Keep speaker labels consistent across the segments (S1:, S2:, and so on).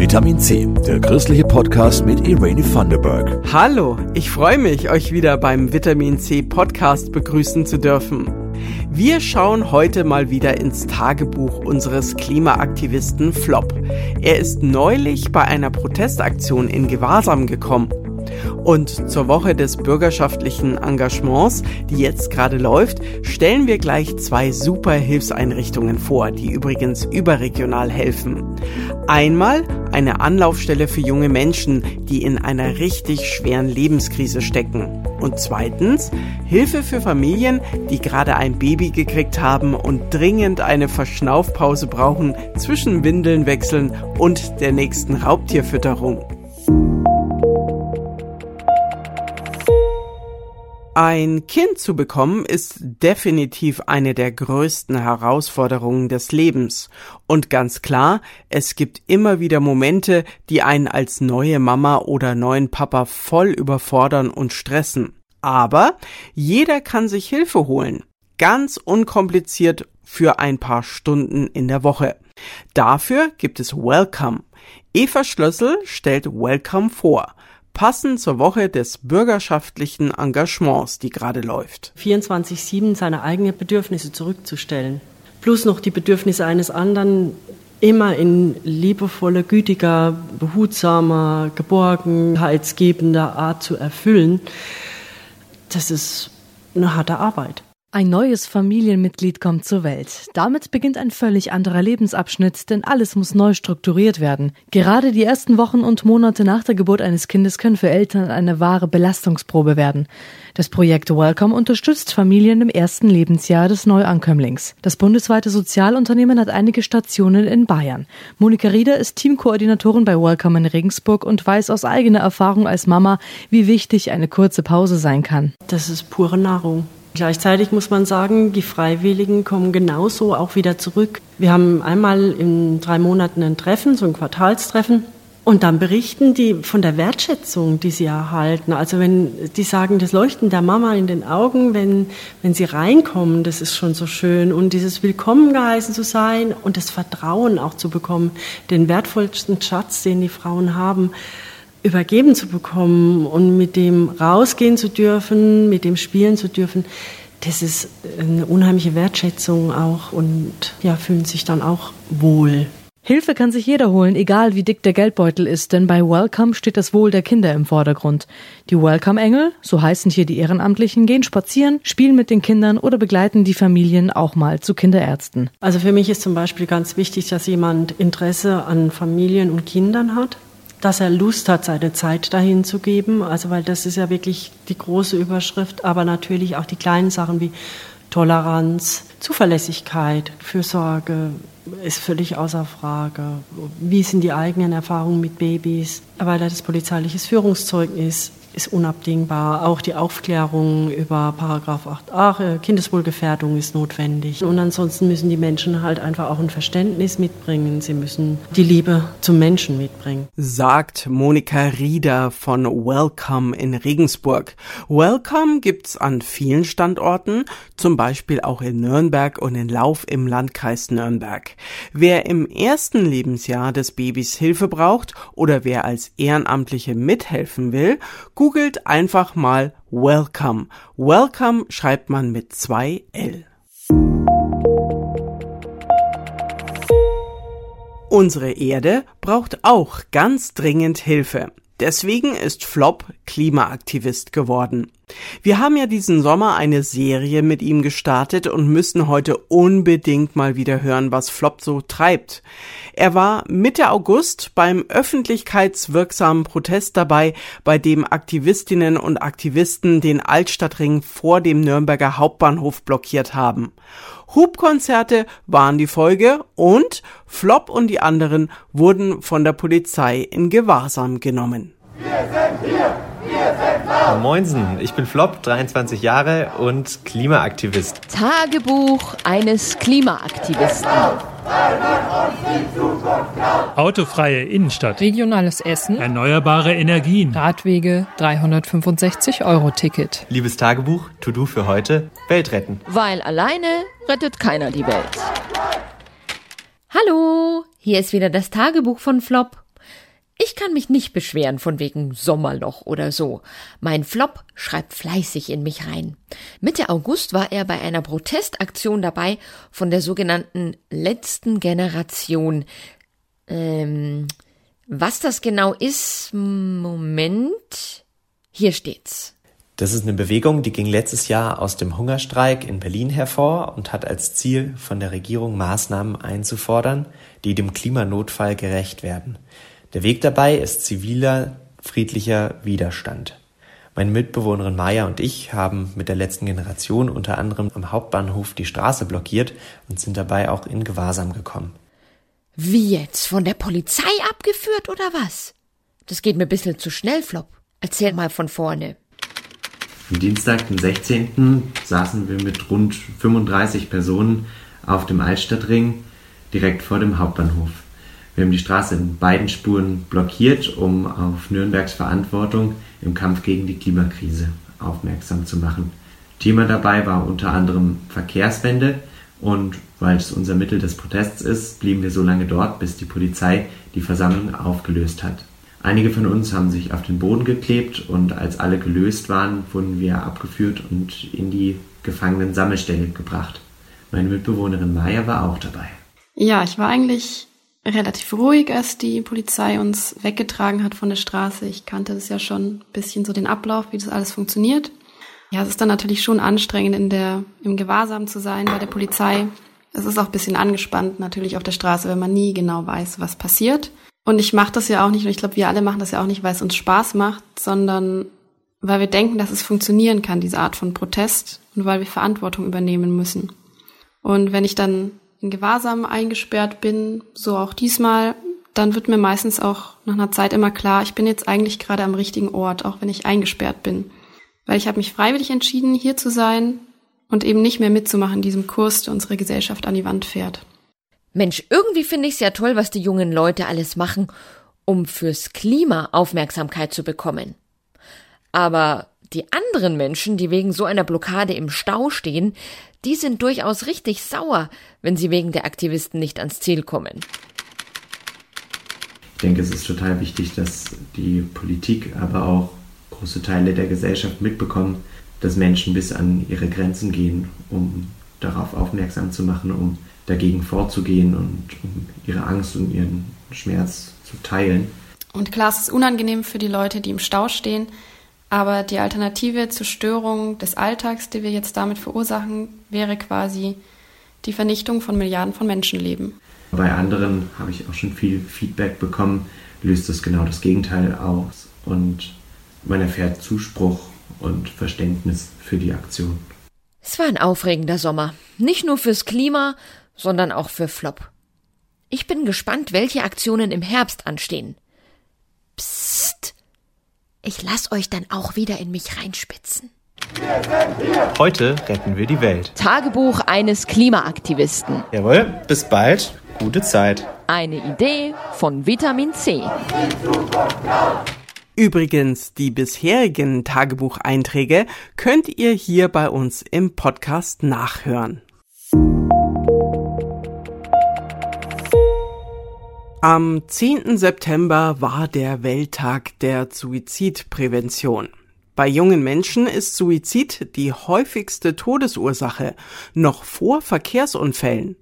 S1: Vitamin C, der christliche Podcast mit Irene Thunderberg.
S2: Hallo, ich freue mich, euch wieder beim Vitamin C Podcast begrüßen zu dürfen. Wir schauen heute mal wieder ins Tagebuch unseres Klimaaktivisten Flop. Er ist neulich bei einer Protestaktion in Gewahrsam gekommen und zur Woche des bürgerschaftlichen Engagements, die jetzt gerade läuft, stellen wir gleich zwei super Hilfseinrichtungen vor, die übrigens überregional helfen. Einmal eine Anlaufstelle für junge Menschen, die in einer richtig schweren Lebenskrise stecken. Und zweitens Hilfe für Familien, die gerade ein Baby gekriegt haben und dringend eine Verschnaufpause brauchen zwischen Windeln wechseln und der nächsten Raubtierfütterung. Ein Kind zu bekommen ist definitiv eine der größten Herausforderungen des Lebens. Und ganz klar, es gibt immer wieder Momente, die einen als neue Mama oder neuen Papa voll überfordern und stressen. Aber jeder kann sich Hilfe holen. Ganz unkompliziert für ein paar Stunden in der Woche. Dafür gibt es Welcome. Eva Schlössel stellt Welcome vor passend zur Woche des bürgerschaftlichen Engagements, die gerade läuft.
S3: 24-7 seine eigenen Bedürfnisse zurückzustellen, plus noch die Bedürfnisse eines anderen immer in liebevoller, gütiger, behutsamer, geborgenheitsgebender Art zu erfüllen, das ist eine harte Arbeit.
S4: Ein neues Familienmitglied kommt zur Welt. Damit beginnt ein völlig anderer Lebensabschnitt, denn alles muss neu strukturiert werden. Gerade die ersten Wochen und Monate nach der Geburt eines Kindes können für Eltern eine wahre Belastungsprobe werden. Das Projekt Welcome unterstützt Familien im ersten Lebensjahr des Neuankömmlings. Das bundesweite Sozialunternehmen hat einige Stationen in Bayern. Monika Rieder ist Teamkoordinatorin bei Welcome in Regensburg und weiß aus eigener Erfahrung als Mama, wie wichtig eine kurze Pause sein kann.
S3: Das ist pure Nahrung. Gleichzeitig muss man sagen, die Freiwilligen kommen genauso auch wieder zurück. Wir haben einmal in drei Monaten ein Treffen, so ein Quartalstreffen. Und dann berichten die von der Wertschätzung, die sie erhalten. Also wenn die sagen, das Leuchten der Mama in den Augen, wenn, wenn sie reinkommen, das ist schon so schön. Und dieses Willkommen geheißen zu sein und das Vertrauen auch zu bekommen, den wertvollsten Schatz, den die Frauen haben übergeben zu bekommen und mit dem rausgehen zu dürfen, mit dem spielen zu dürfen, das ist eine unheimliche Wertschätzung auch und ja, fühlen sich dann auch wohl.
S4: Hilfe kann sich jeder holen, egal wie dick der Geldbeutel ist, denn bei Welcome steht das Wohl der Kinder im Vordergrund. Die Welcome-Engel, so heißen hier die Ehrenamtlichen, gehen spazieren, spielen mit den Kindern oder begleiten die Familien auch mal zu Kinderärzten.
S3: Also für mich ist zum Beispiel ganz wichtig, dass jemand Interesse an Familien und Kindern hat dass er Lust hat, seine Zeit dahin zu geben. Also, weil das ist ja wirklich die große Überschrift, aber natürlich auch die kleinen Sachen wie Toleranz, Zuverlässigkeit, Fürsorge ist völlig außer Frage. Wie sind die eigenen Erfahrungen mit Babys? Weil das polizeiliches Führungszeugnis ist unabdingbar. Auch die Aufklärung über Paragraph 8a, äh, Kindeswohlgefährdung ist notwendig. Und ansonsten müssen die Menschen halt einfach auch ein Verständnis mitbringen. Sie müssen die Liebe zum Menschen mitbringen.
S2: Sagt Monika Rieder von Welcome in Regensburg. Welcome gibt's an vielen Standorten, zum Beispiel auch in Nürnberg und in Lauf im Landkreis Nürnberg. Wer im ersten Lebensjahr des Babys Hilfe braucht oder wer als Ehrenamtliche mithelfen will, Googelt einfach mal Welcome. Welcome schreibt man mit zwei L. Unsere Erde braucht auch ganz dringend Hilfe. Deswegen ist Flop Klimaaktivist geworden. Wir haben ja diesen Sommer eine Serie mit ihm gestartet und müssen heute unbedingt mal wieder hören, was Flop so treibt. Er war Mitte August beim öffentlichkeitswirksamen Protest dabei, bei dem Aktivistinnen und Aktivisten den Altstadtring vor dem Nürnberger Hauptbahnhof blockiert haben. Hubkonzerte waren die Folge und Flop und die anderen wurden von der Polizei in Gewahrsam genommen. Wir sind
S5: hier! Moinsen, ich bin Flop, 23 Jahre und Klimaaktivist.
S6: Tagebuch eines Klimaaktivisten.
S7: Autofreie Innenstadt.
S8: Regionales Essen.
S7: Erneuerbare Energien.
S8: Radwege, 365 Euro Ticket.
S5: Liebes Tagebuch, To-Do für heute, Welt retten.
S6: Weil alleine rettet keiner die Welt. Hallo, hier ist wieder das Tagebuch von Flop. Ich kann mich nicht beschweren von wegen Sommerloch oder so. Mein Flop schreibt fleißig in mich rein. Mitte August war er bei einer Protestaktion dabei von der sogenannten letzten Generation. Ähm, was das genau ist, Moment. Hier steht's.
S5: Das ist eine Bewegung, die ging letztes Jahr aus dem Hungerstreik in Berlin hervor und hat als Ziel, von der Regierung Maßnahmen einzufordern, die dem Klimanotfall gerecht werden. Der Weg dabei ist ziviler, friedlicher Widerstand. Meine Mitbewohnerin Maya und ich haben mit der letzten Generation unter anderem am Hauptbahnhof die Straße blockiert und sind dabei auch in Gewahrsam gekommen.
S6: Wie jetzt? Von der Polizei abgeführt oder was? Das geht mir ein bisschen zu schnell, Flop. Erzähl mal von vorne.
S5: Am Dienstag, den 16. saßen wir mit rund 35 Personen auf dem Altstadtring direkt vor dem Hauptbahnhof. Wir haben die Straße in beiden Spuren blockiert, um auf Nürnbergs Verantwortung im Kampf gegen die Klimakrise aufmerksam zu machen. Thema dabei war unter anderem Verkehrswende und weil es unser Mittel des Protests ist, blieben wir so lange dort, bis die Polizei die Versammlung aufgelöst hat. Einige von uns haben sich auf den Boden geklebt und als alle gelöst waren, wurden wir abgeführt und in die Gefangenen-Sammelstelle gebracht. Meine Mitbewohnerin Maya war auch dabei.
S9: Ja, ich war eigentlich relativ ruhig, als die Polizei uns weggetragen hat von der Straße. Ich kannte das ja schon ein bisschen so den Ablauf, wie das alles funktioniert. Ja, es ist dann natürlich schon anstrengend, in der, im Gewahrsam zu sein bei der Polizei. Es ist auch ein bisschen angespannt natürlich auf der Straße, wenn man nie genau weiß, was passiert. Und ich mache das ja auch nicht, und ich glaube, wir alle machen das ja auch nicht, weil es uns Spaß macht, sondern weil wir denken, dass es funktionieren kann, diese Art von Protest, und weil wir Verantwortung übernehmen müssen. Und wenn ich dann in Gewahrsam eingesperrt bin, so auch diesmal, dann wird mir meistens auch nach einer Zeit immer klar, ich bin jetzt eigentlich gerade am richtigen Ort, auch wenn ich eingesperrt bin. Weil ich habe mich freiwillig entschieden, hier zu sein und eben nicht mehr mitzumachen diesem Kurs, der unsere Gesellschaft an die Wand fährt.
S6: Mensch, irgendwie finde ich es ja toll, was die jungen Leute alles machen, um fürs Klima Aufmerksamkeit zu bekommen. Aber die anderen Menschen, die wegen so einer Blockade im Stau stehen, die sind durchaus richtig sauer, wenn sie wegen der Aktivisten nicht ans Ziel kommen.
S5: Ich denke, es ist total wichtig, dass die Politik, aber auch große Teile der Gesellschaft mitbekommen, dass Menschen bis an ihre Grenzen gehen, um darauf aufmerksam zu machen, um dagegen vorzugehen und um ihre Angst und ihren Schmerz zu teilen.
S9: Und klar, es ist unangenehm für die Leute, die im Stau stehen, aber die Alternative zur Störung des Alltags, die wir jetzt damit verursachen, wäre quasi die Vernichtung von Milliarden von Menschenleben.
S5: Bei anderen habe ich auch schon viel Feedback bekommen, löst das genau das Gegenteil aus und man erfährt Zuspruch und Verständnis für die Aktion.
S6: Es war ein aufregender Sommer. Nicht nur fürs Klima, sondern auch für Flop. Ich bin gespannt, welche Aktionen im Herbst anstehen. Psst. Ich lass euch dann auch wieder in mich reinspitzen.
S5: Heute retten wir die Welt.
S6: Tagebuch eines Klimaaktivisten.
S5: Jawohl, bis bald. Gute Zeit.
S6: Eine Idee von Vitamin C.
S2: Übrigens, die bisherigen Tagebucheinträge könnt ihr hier bei uns im Podcast nachhören. Am 10. September war der Welttag der Suizidprävention. Bei jungen Menschen ist Suizid die häufigste Todesursache, noch vor Verkehrsunfällen.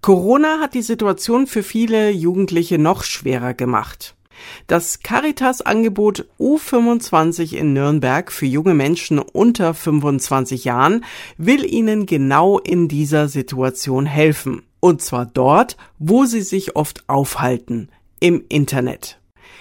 S2: Corona hat die Situation für viele Jugendliche noch schwerer gemacht. Das Caritas-Angebot U25 in Nürnberg für junge Menschen unter 25 Jahren will ihnen genau in dieser Situation helfen. Und zwar dort, wo sie sich oft aufhalten, im Internet.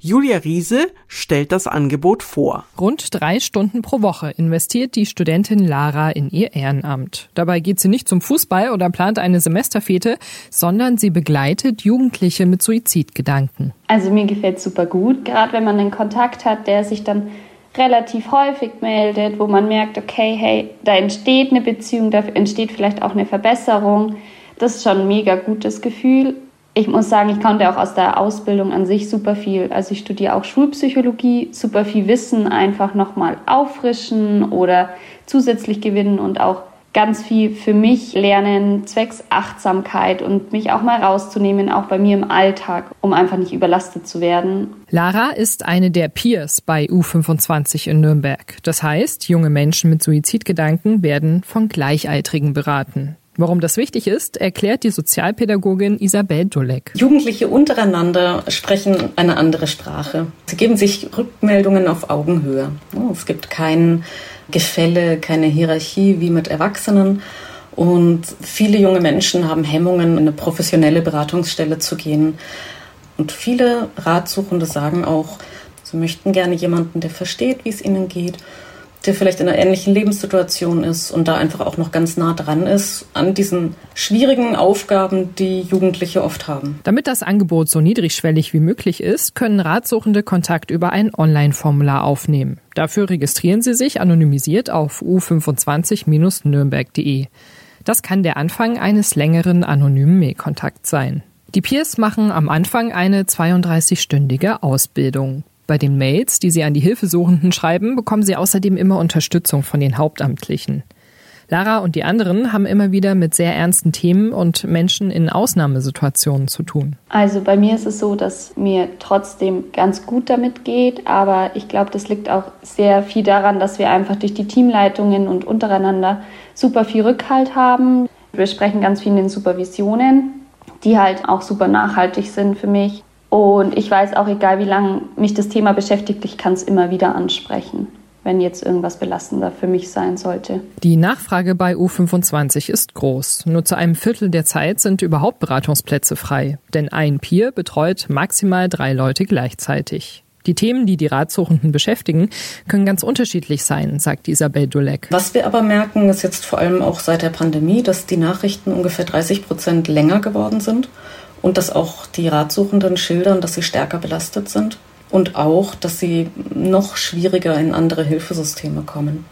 S2: Julia Riese stellt das Angebot vor.
S8: Rund drei Stunden pro Woche investiert die Studentin Lara in ihr Ehrenamt. Dabei geht sie nicht zum Fußball oder plant eine Semesterfete, sondern sie begleitet Jugendliche mit Suizidgedanken.
S10: Also mir gefällt super gut, gerade wenn man einen Kontakt hat, der sich dann relativ häufig meldet, wo man merkt, okay, hey, da entsteht eine Beziehung, da entsteht vielleicht auch eine Verbesserung. Das ist schon ein mega gutes Gefühl. Ich muss sagen, ich konnte auch aus der Ausbildung an sich super viel. Also ich studiere auch Schulpsychologie, super viel Wissen einfach nochmal auffrischen oder zusätzlich gewinnen und auch ganz viel für mich lernen, zwecks Achtsamkeit und mich auch mal rauszunehmen, auch bei mir im Alltag, um einfach nicht überlastet zu werden.
S8: Lara ist eine der Peers bei U25 in Nürnberg. Das heißt, junge Menschen mit Suizidgedanken werden von Gleichaltrigen beraten. Warum das wichtig ist, erklärt die Sozialpädagogin Isabel Dulek.
S11: Jugendliche untereinander sprechen eine andere Sprache. Sie geben sich Rückmeldungen auf Augenhöhe. Es gibt kein Gefälle, keine Hierarchie wie mit Erwachsenen. Und viele junge Menschen haben Hemmungen, in eine professionelle Beratungsstelle zu gehen. Und viele Ratsuchende sagen auch, sie möchten gerne jemanden, der versteht, wie es ihnen geht der vielleicht in einer ähnlichen Lebenssituation ist und da einfach auch noch ganz nah dran ist an diesen schwierigen Aufgaben, die Jugendliche oft haben.
S8: Damit das Angebot so niedrigschwellig wie möglich ist, können Ratsuchende Kontakt über ein Online-Formular aufnehmen. Dafür registrieren sie sich anonymisiert auf u25-nürnberg.de. Das kann der Anfang eines längeren anonymen Mailkontakts sein. Die Peers machen am Anfang eine 32-stündige Ausbildung. Bei den Mails, die Sie an die Hilfesuchenden schreiben, bekommen Sie außerdem immer Unterstützung von den Hauptamtlichen. Lara und die anderen haben immer wieder mit sehr ernsten Themen und Menschen in Ausnahmesituationen zu tun.
S10: Also bei mir ist es so, dass mir trotzdem ganz gut damit geht, aber ich glaube, das liegt auch sehr viel daran, dass wir einfach durch die Teamleitungen und untereinander super viel Rückhalt haben. Wir sprechen ganz viel in den Supervisionen, die halt auch super nachhaltig sind für mich. Und ich weiß auch, egal wie lange mich das Thema beschäftigt, ich kann es immer wieder ansprechen, wenn jetzt irgendwas belastender für mich sein sollte.
S8: Die Nachfrage bei U25 ist groß. Nur zu einem Viertel der Zeit sind überhaupt Beratungsplätze frei. Denn ein Peer betreut maximal drei Leute gleichzeitig. Die Themen, die die Ratsuchenden beschäftigen, können ganz unterschiedlich sein, sagt Isabel Dulek.
S11: Was wir aber merken, ist jetzt vor allem auch seit der Pandemie, dass die Nachrichten ungefähr 30 Prozent länger geworden sind und dass auch die Ratsuchenden schildern, dass sie stärker belastet sind und auch, dass sie noch schwieriger in andere Hilfesysteme kommen.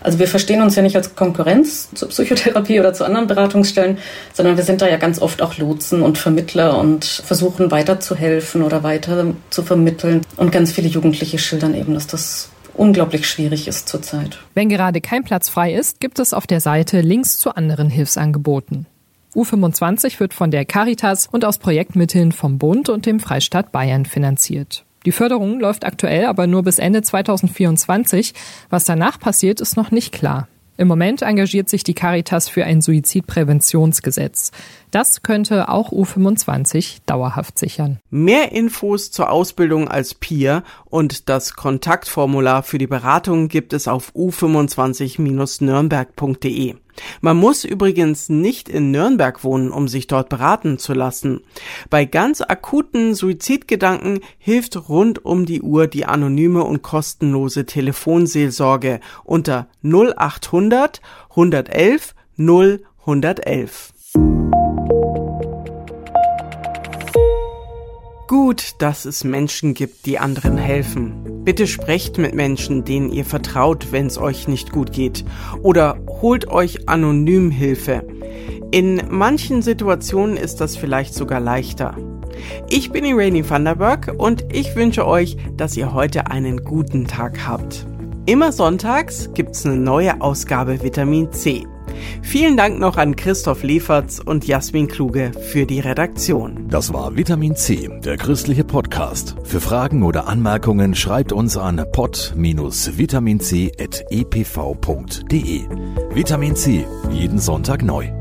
S11: Also wir verstehen uns ja nicht als Konkurrenz zur Psychotherapie oder zu anderen Beratungsstellen, sondern wir sind da ja ganz oft auch Lotsen und Vermittler und versuchen weiterzuhelfen oder weiter zu vermitteln. Und ganz viele Jugendliche schildern eben, dass das unglaublich schwierig ist zurzeit.
S8: Wenn gerade kein Platz frei ist, gibt es auf der Seite Links zu anderen Hilfsangeboten. U25 wird von der Caritas und aus Projektmitteln vom Bund und dem Freistaat Bayern finanziert. Die Förderung läuft aktuell aber nur bis Ende 2024. Was danach passiert, ist noch nicht klar. Im Moment engagiert sich die Caritas für ein Suizidpräventionsgesetz. Das könnte auch U25 dauerhaft sichern.
S2: Mehr Infos zur Ausbildung als Peer und das Kontaktformular für die Beratung gibt es auf u25-nürnberg.de. Man muss übrigens nicht in Nürnberg wohnen, um sich dort beraten zu lassen. Bei ganz akuten Suizidgedanken hilft rund um die Uhr die anonyme und kostenlose Telefonseelsorge unter 0800 111 0111. Gut, dass es Menschen gibt, die anderen helfen. Bitte sprecht mit Menschen, denen ihr vertraut, wenn es euch nicht gut geht. Oder holt euch anonym Hilfe. In manchen Situationen ist das vielleicht sogar leichter. Ich bin Irene Vanderberg und ich wünsche euch, dass ihr heute einen guten Tag habt. Immer sonntags gibt's eine neue Ausgabe Vitamin C. Vielen Dank noch an Christoph Lieferts und Jasmin Kluge für die Redaktion.
S1: Das war Vitamin C, der christliche Podcast. Für Fragen oder Anmerkungen schreibt uns an pod-vitaminc.epv.de. Vitamin C, jeden Sonntag neu.